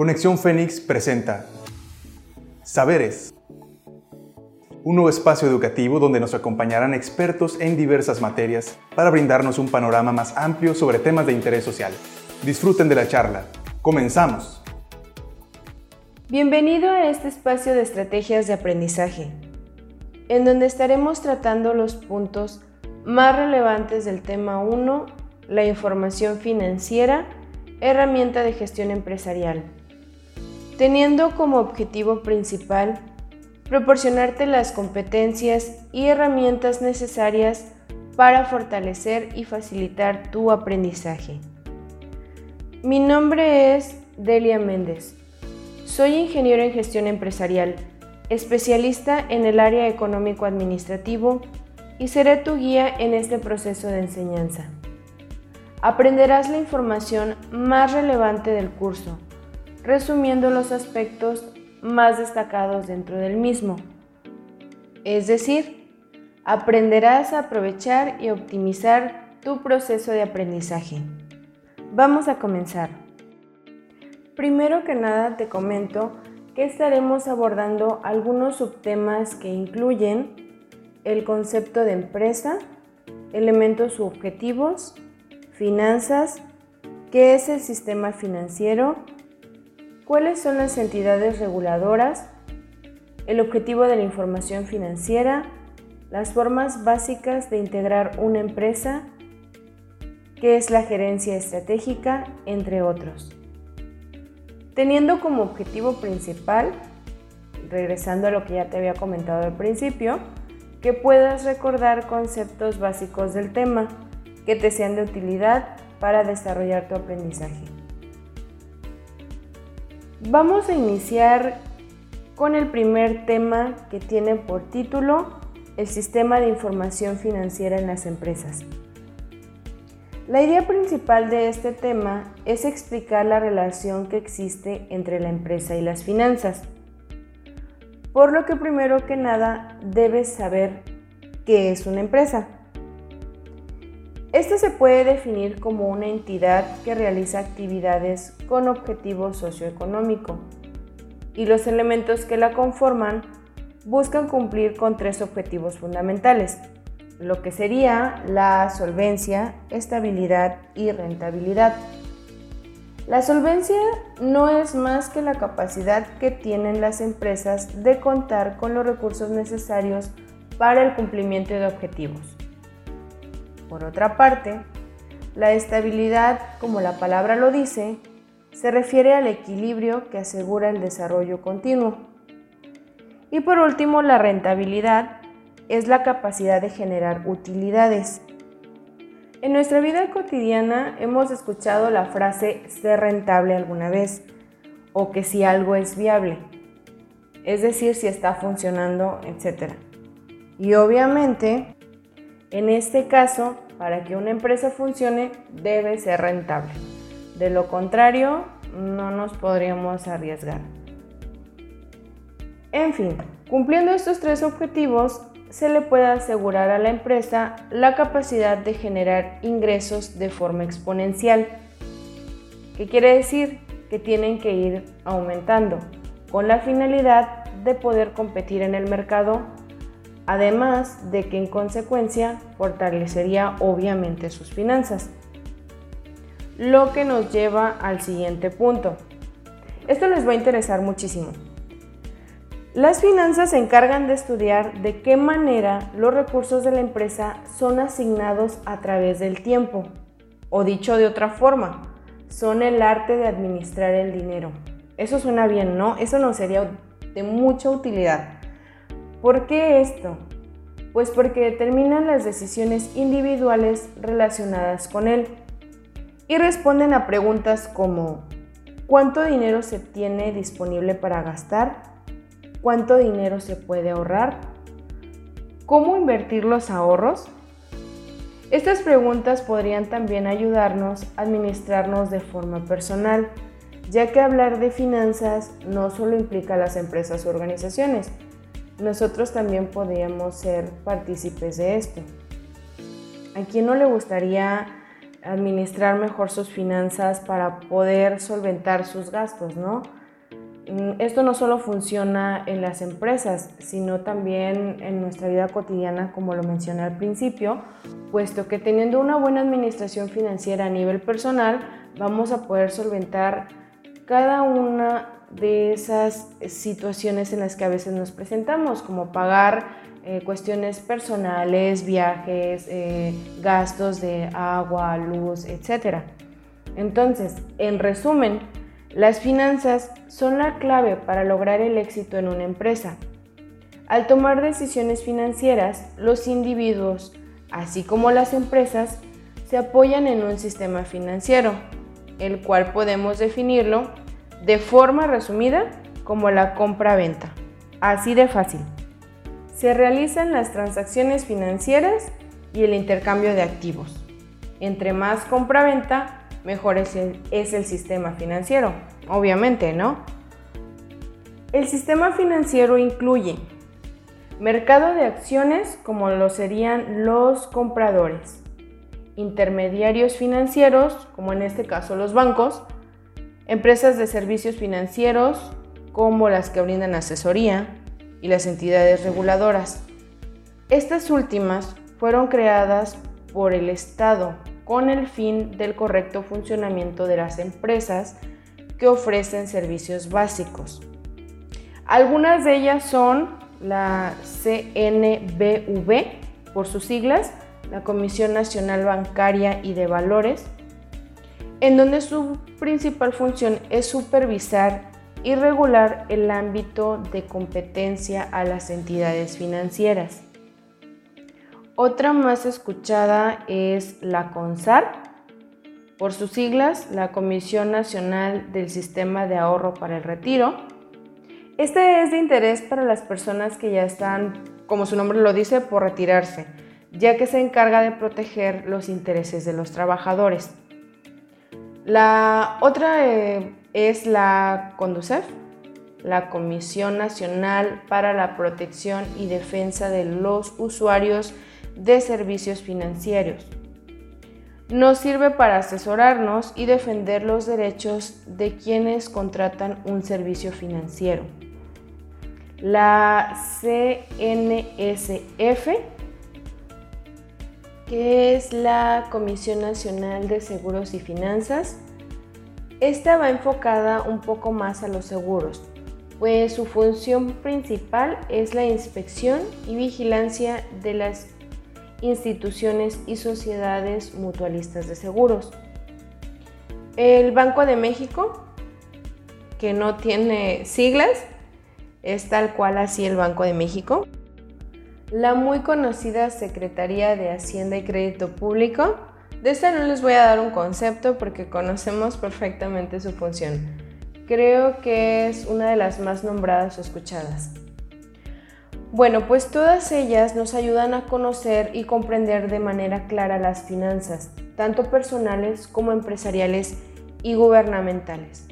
Conexión Fénix presenta Saberes, un nuevo espacio educativo donde nos acompañarán expertos en diversas materias para brindarnos un panorama más amplio sobre temas de interés social. Disfruten de la charla. Comenzamos. Bienvenido a este espacio de estrategias de aprendizaje, en donde estaremos tratando los puntos más relevantes del tema 1, la información financiera, herramienta de gestión empresarial teniendo como objetivo principal proporcionarte las competencias y herramientas necesarias para fortalecer y facilitar tu aprendizaje. Mi nombre es Delia Méndez. Soy ingeniero en gestión empresarial, especialista en el área económico-administrativo y seré tu guía en este proceso de enseñanza. Aprenderás la información más relevante del curso resumiendo los aspectos más destacados dentro del mismo. Es decir, aprenderás a aprovechar y optimizar tu proceso de aprendizaje. Vamos a comenzar. Primero que nada te comento que estaremos abordando algunos subtemas que incluyen el concepto de empresa, elementos u objetivos, finanzas, qué es el sistema financiero, cuáles son las entidades reguladoras, el objetivo de la información financiera, las formas básicas de integrar una empresa, qué es la gerencia estratégica, entre otros. Teniendo como objetivo principal, regresando a lo que ya te había comentado al principio, que puedas recordar conceptos básicos del tema que te sean de utilidad para desarrollar tu aprendizaje. Vamos a iniciar con el primer tema que tiene por título el sistema de información financiera en las empresas. La idea principal de este tema es explicar la relación que existe entre la empresa y las finanzas. Por lo que primero que nada debes saber qué es una empresa. Este se puede definir como una entidad que realiza actividades con objetivo socioeconómico y los elementos que la conforman buscan cumplir con tres objetivos fundamentales, lo que sería la solvencia, estabilidad y rentabilidad. La solvencia no es más que la capacidad que tienen las empresas de contar con los recursos necesarios para el cumplimiento de objetivos. Por otra parte, la estabilidad, como la palabra lo dice, se refiere al equilibrio que asegura el desarrollo continuo. Y por último, la rentabilidad es la capacidad de generar utilidades. En nuestra vida cotidiana hemos escuchado la frase ser rentable alguna vez o que si algo es viable, es decir, si está funcionando, etc. Y obviamente en este caso, para que una empresa funcione, debe ser rentable. De lo contrario, no nos podríamos arriesgar. En fin, cumpliendo estos tres objetivos, se le puede asegurar a la empresa la capacidad de generar ingresos de forma exponencial. ¿Qué quiere decir? Que tienen que ir aumentando con la finalidad de poder competir en el mercado además de que en consecuencia fortalecería obviamente sus finanzas. Lo que nos lleva al siguiente punto. Esto les va a interesar muchísimo. Las finanzas se encargan de estudiar de qué manera los recursos de la empresa son asignados a través del tiempo, o dicho de otra forma, son el arte de administrar el dinero. Eso suena bien, ¿no? Eso nos sería de mucha utilidad. ¿Por qué esto? Pues porque determinan las decisiones individuales relacionadas con él y responden a preguntas como ¿cuánto dinero se tiene disponible para gastar? ¿Cuánto dinero se puede ahorrar? ¿Cómo invertir los ahorros? Estas preguntas podrían también ayudarnos a administrarnos de forma personal, ya que hablar de finanzas no solo implica a las empresas o organizaciones, nosotros también podríamos ser partícipes de esto. ¿A quién no le gustaría administrar mejor sus finanzas para poder solventar sus gastos, ¿no? Mm, esto no solo funciona en las empresas, sino también en nuestra vida cotidiana, como lo mencioné al principio, puesto que teniendo una buena administración financiera a nivel personal, vamos a poder solventar cada una de esas situaciones en las que a veces nos presentamos, como pagar eh, cuestiones personales, viajes, eh, gastos de agua, luz, etc. Entonces, en resumen, las finanzas son la clave para lograr el éxito en una empresa. Al tomar decisiones financieras, los individuos, así como las empresas, se apoyan en un sistema financiero, el cual podemos definirlo de forma resumida como la compra-venta. Así de fácil. Se realizan las transacciones financieras y el intercambio de activos. Entre más compra-venta, mejor es el, es el sistema financiero. Obviamente, ¿no? El sistema financiero incluye mercado de acciones como lo serían los compradores, intermediarios financieros como en este caso los bancos, empresas de servicios financieros como las que brindan asesoría y las entidades reguladoras. Estas últimas fueron creadas por el Estado con el fin del correcto funcionamiento de las empresas que ofrecen servicios básicos. Algunas de ellas son la CNBV, por sus siglas, la Comisión Nacional Bancaria y de Valores, en donde su principal función es supervisar y regular el ámbito de competencia a las entidades financieras. Otra más escuchada es la CONSAR, por sus siglas, la Comisión Nacional del Sistema de Ahorro para el Retiro. Este es de interés para las personas que ya están, como su nombre lo dice, por retirarse, ya que se encarga de proteger los intereses de los trabajadores. La otra eh, es la CONDUCEF, la Comisión Nacional para la Protección y Defensa de los Usuarios de servicios financieros. Nos sirve para asesorarnos y defender los derechos de quienes contratan un servicio financiero. La CNSF, que es la Comisión Nacional de Seguros y Finanzas, esta va enfocada un poco más a los seguros, pues su función principal es la inspección y vigilancia de las instituciones y sociedades mutualistas de seguros. El Banco de México, que no tiene siglas, es tal cual así el Banco de México. La muy conocida Secretaría de Hacienda y Crédito Público, de esta no les voy a dar un concepto porque conocemos perfectamente su función. Creo que es una de las más nombradas o escuchadas. Bueno, pues todas ellas nos ayudan a conocer y comprender de manera clara las finanzas, tanto personales como empresariales y gubernamentales.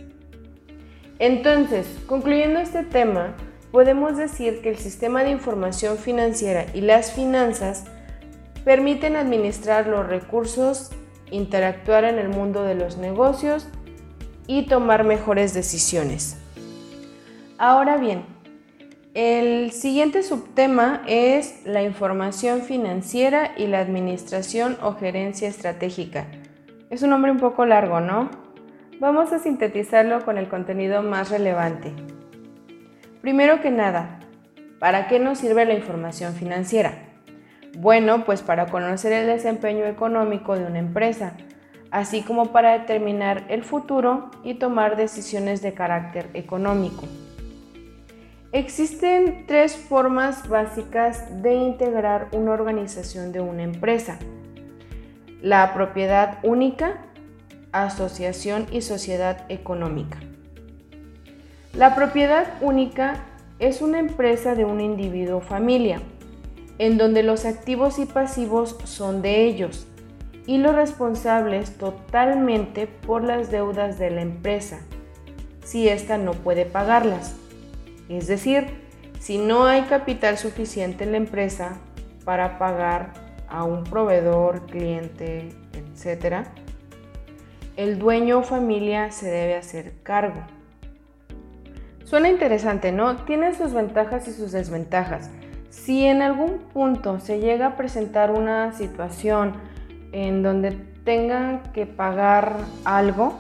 Entonces, concluyendo este tema, podemos decir que el sistema de información financiera y las finanzas permiten administrar los recursos, interactuar en el mundo de los negocios y tomar mejores decisiones. Ahora bien, el siguiente subtema es la información financiera y la administración o gerencia estratégica. Es un nombre un poco largo, ¿no? Vamos a sintetizarlo con el contenido más relevante. Primero que nada, ¿para qué nos sirve la información financiera? Bueno, pues para conocer el desempeño económico de una empresa, así como para determinar el futuro y tomar decisiones de carácter económico. Existen tres formas básicas de integrar una organización de una empresa. La propiedad única, asociación y sociedad económica. La propiedad única es una empresa de un individuo o familia, en donde los activos y pasivos son de ellos y los responsables totalmente por las deudas de la empresa, si ésta no puede pagarlas. Es decir, si no hay capital suficiente en la empresa para pagar a un proveedor, cliente, etc., el dueño o familia se debe hacer cargo. Suena interesante, ¿no? Tiene sus ventajas y sus desventajas. Si en algún punto se llega a presentar una situación en donde tengan que pagar algo,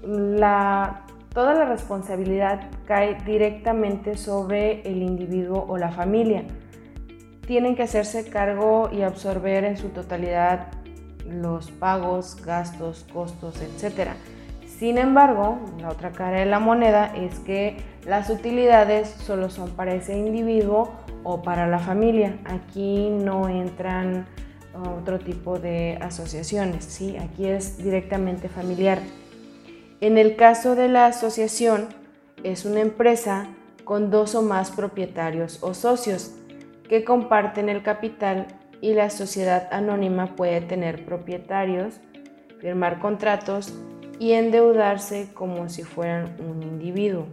toda la responsabilidad cae directamente sobre el individuo o la familia. Tienen que hacerse cargo y absorber en su totalidad los pagos, gastos, costos, etc. Sin embargo, la otra cara de la moneda es que las utilidades solo son para ese individuo o para la familia. Aquí no entran otro tipo de asociaciones, ¿sí? aquí es directamente familiar. En el caso de la asociación, es una empresa con dos o más propietarios o socios que comparten el capital y la sociedad anónima puede tener propietarios, firmar contratos y endeudarse como si fueran un individuo.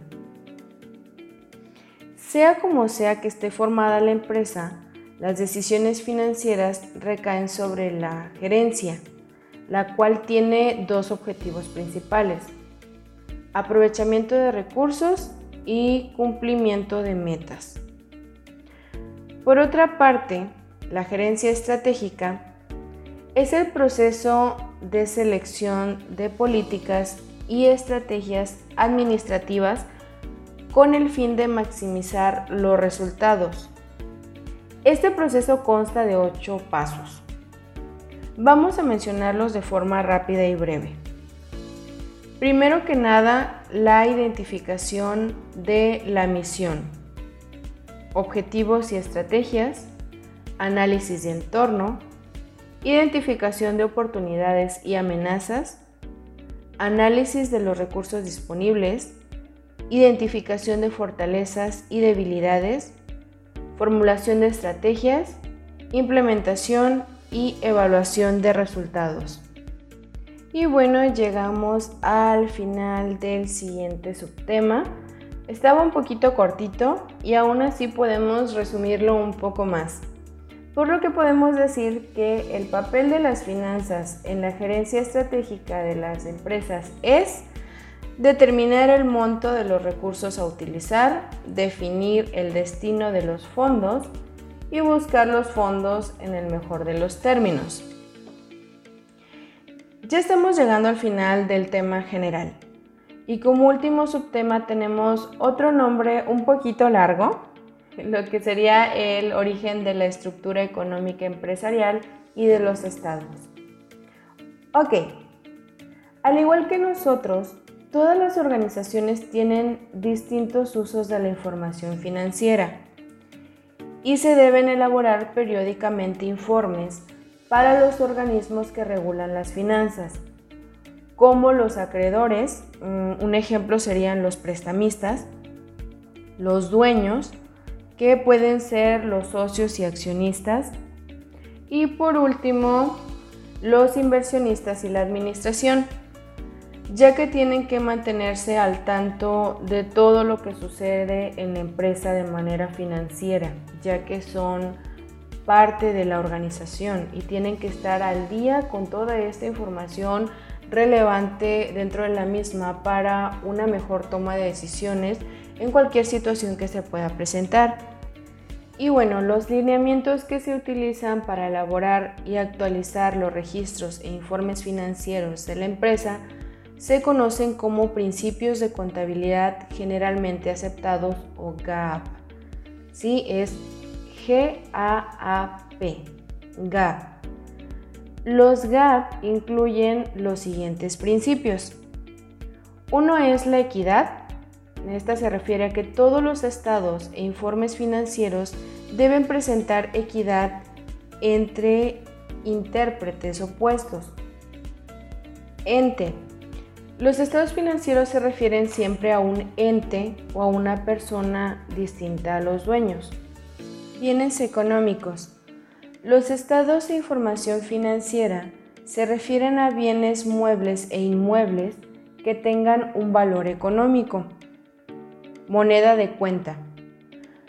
Sea como sea que esté formada la empresa, las decisiones financieras recaen sobre la gerencia, la cual tiene dos objetivos principales, aprovechamiento de recursos y cumplimiento de metas. Por otra parte, la gerencia estratégica es el proceso de selección de políticas y estrategias administrativas con el fin de maximizar los resultados este proceso consta de ocho pasos. Vamos a mencionarlos de forma rápida y breve. Primero que nada, la identificación de la misión, objetivos y estrategias, análisis de entorno, identificación de oportunidades y amenazas, análisis de los recursos disponibles, identificación de fortalezas y debilidades, formulación de estrategias, implementación y evaluación de resultados. Y bueno, llegamos al final del siguiente subtema. Estaba un poquito cortito y aún así podemos resumirlo un poco más. Por lo que podemos decir que el papel de las finanzas en la gerencia estratégica de las empresas es determinar el monto de los recursos a utilizar, definir el destino de los fondos y buscar los fondos en el mejor de los términos. Ya estamos llegando al final del tema general y como último subtema tenemos otro nombre un poquito largo, lo que sería el origen de la estructura económica empresarial y de los estados. Ok, al igual que nosotros, Todas las organizaciones tienen distintos usos de la información financiera y se deben elaborar periódicamente informes para los organismos que regulan las finanzas, como los acreedores, mm, un ejemplo serían los prestamistas, los dueños, que pueden ser los socios y accionistas, y por último, los inversionistas y la administración ya que tienen que mantenerse al tanto de todo lo que sucede en la empresa de manera financiera, ya que son parte de la organización y tienen que estar al día con toda esta información relevante dentro de la misma para una mejor toma de decisiones en cualquier situación que se pueda presentar. Y bueno, los lineamientos que se utilizan para elaborar y actualizar los registros e informes financieros de la empresa se conocen como principios de contabilidad generalmente aceptados o GAAP. Sí, es G-A-A-P, GAAP. Los GAAP incluyen los siguientes principios. Uno es la equidad. Esta se refiere a que todos los estados e informes financieros deben presentar equidad entre intérpretes opuestos. Ente los estados financieros se refieren siempre a un ente o a una persona distinta a los dueños. Bienes económicos. Los estados de información financiera se refieren a bienes muebles e inmuebles que tengan un valor económico. Moneda de cuenta.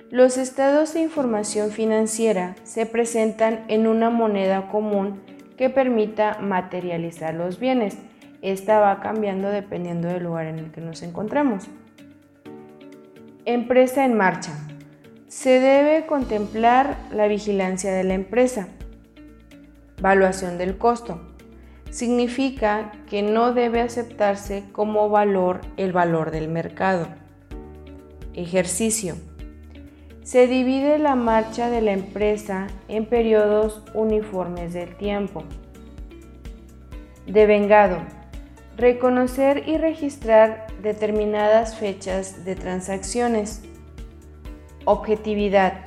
Los estados de información financiera se presentan en una moneda común que permita materializar los bienes esta va cambiando dependiendo del lugar en el que nos encontremos. Empresa en marcha. Se debe contemplar la vigilancia de la empresa. Valuación del costo. Significa que no debe aceptarse como valor el valor del mercado. Ejercicio. Se divide la marcha de la empresa en periodos uniformes del tiempo. Devengado. Reconocer y registrar determinadas fechas de transacciones. Objetividad.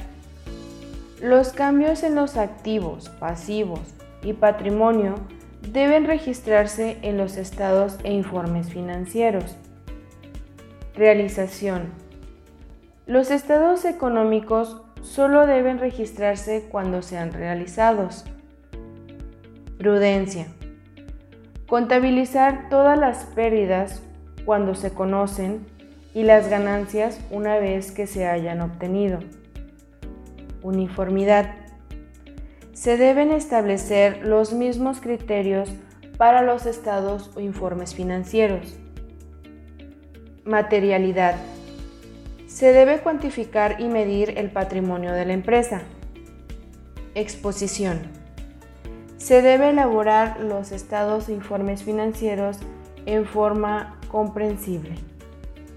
Los cambios en los activos, pasivos y patrimonio deben registrarse en los estados e informes financieros. Realización. Los estados económicos solo deben registrarse cuando sean realizados. Prudencia. Contabilizar todas las pérdidas cuando se conocen y las ganancias una vez que se hayan obtenido. Uniformidad. Se deben establecer los mismos criterios para los estados o informes financieros. Materialidad. Se debe cuantificar y medir el patrimonio de la empresa. Exposición. Se debe elaborar los estados e informes financieros en forma comprensible.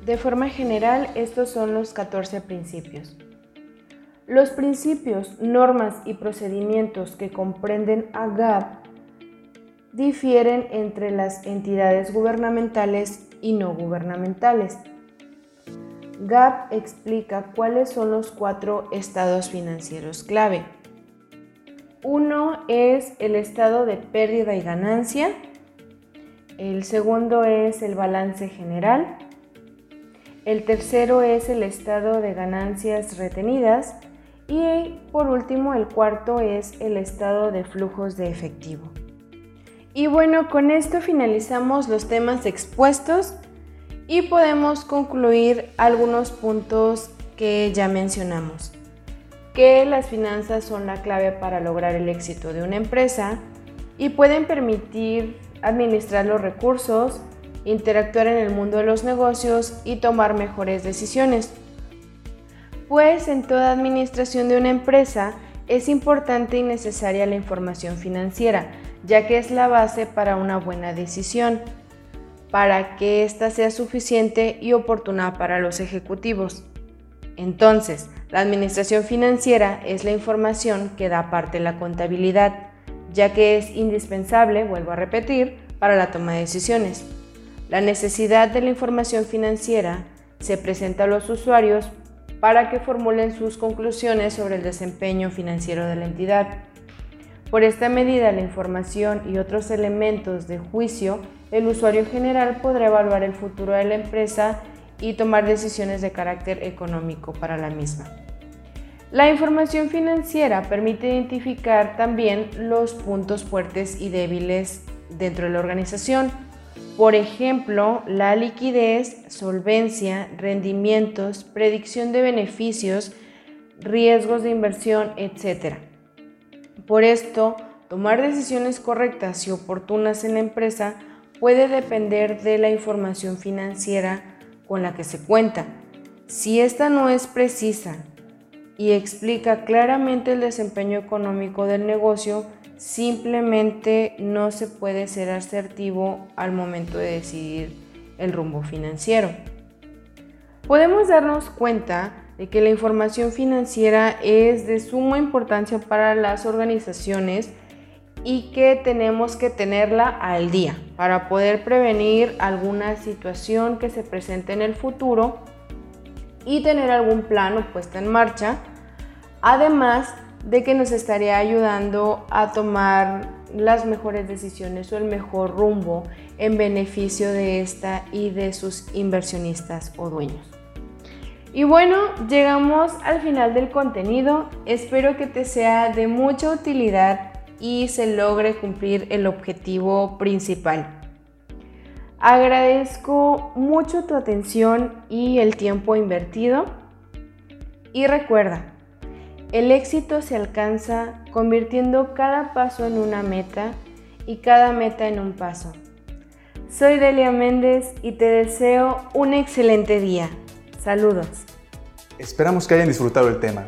De forma general, estos son los 14 principios. Los principios, normas y procedimientos que comprenden a GAP difieren entre las entidades gubernamentales y no gubernamentales. GAP explica cuáles son los cuatro estados financieros clave. Uno es el estado de pérdida y ganancia, el segundo es el balance general, el tercero es el estado de ganancias retenidas y por último el cuarto es el estado de flujos de efectivo. Y bueno, con esto finalizamos los temas expuestos y podemos concluir algunos puntos que ya mencionamos. Que las finanzas son la clave para lograr el éxito de una empresa y pueden permitir administrar los recursos, interactuar en el mundo de los negocios y tomar mejores decisiones. Pues en toda administración de una empresa es importante y necesaria la información financiera, ya que es la base para una buena decisión, para que ésta sea suficiente y oportuna para los ejecutivos. Entonces, la administración financiera es la información que da parte la contabilidad, ya que es indispensable, vuelvo a repetir, para la toma de decisiones. La necesidad de la información financiera se presenta a los usuarios para que formulen sus conclusiones sobre el desempeño financiero de la entidad. Por esta medida, la información y otros elementos de juicio, el usuario general podrá evaluar el futuro de la empresa y tomar decisiones de carácter económico para la misma. La información financiera permite identificar también los puntos fuertes y débiles dentro de la organización. Por ejemplo, la liquidez, solvencia, rendimientos, predicción de beneficios, riesgos de inversión, etc. Por esto, tomar decisiones correctas y oportunas en la empresa puede depender de la información financiera con la que se cuenta. Si esta no es precisa y explica claramente el desempeño económico del negocio, simplemente no se puede ser asertivo al momento de decidir el rumbo financiero. Podemos darnos cuenta de que la información financiera es de suma importancia para las organizaciones y que tenemos que tenerla al día para poder prevenir alguna situación que se presente en el futuro y tener algún plano puesto en marcha, además de que nos estaría ayudando a tomar las mejores decisiones o el mejor rumbo en beneficio de esta y de sus inversionistas o dueños. Y bueno, llegamos al final del contenido. Espero que te sea de mucha utilidad y se logre cumplir el objetivo principal. Agradezco mucho tu atención y el tiempo invertido. Y recuerda, el éxito se alcanza convirtiendo cada paso en una meta y cada meta en un paso. Soy Delia Méndez y te deseo un excelente día. Saludos. Esperamos que hayan disfrutado el tema.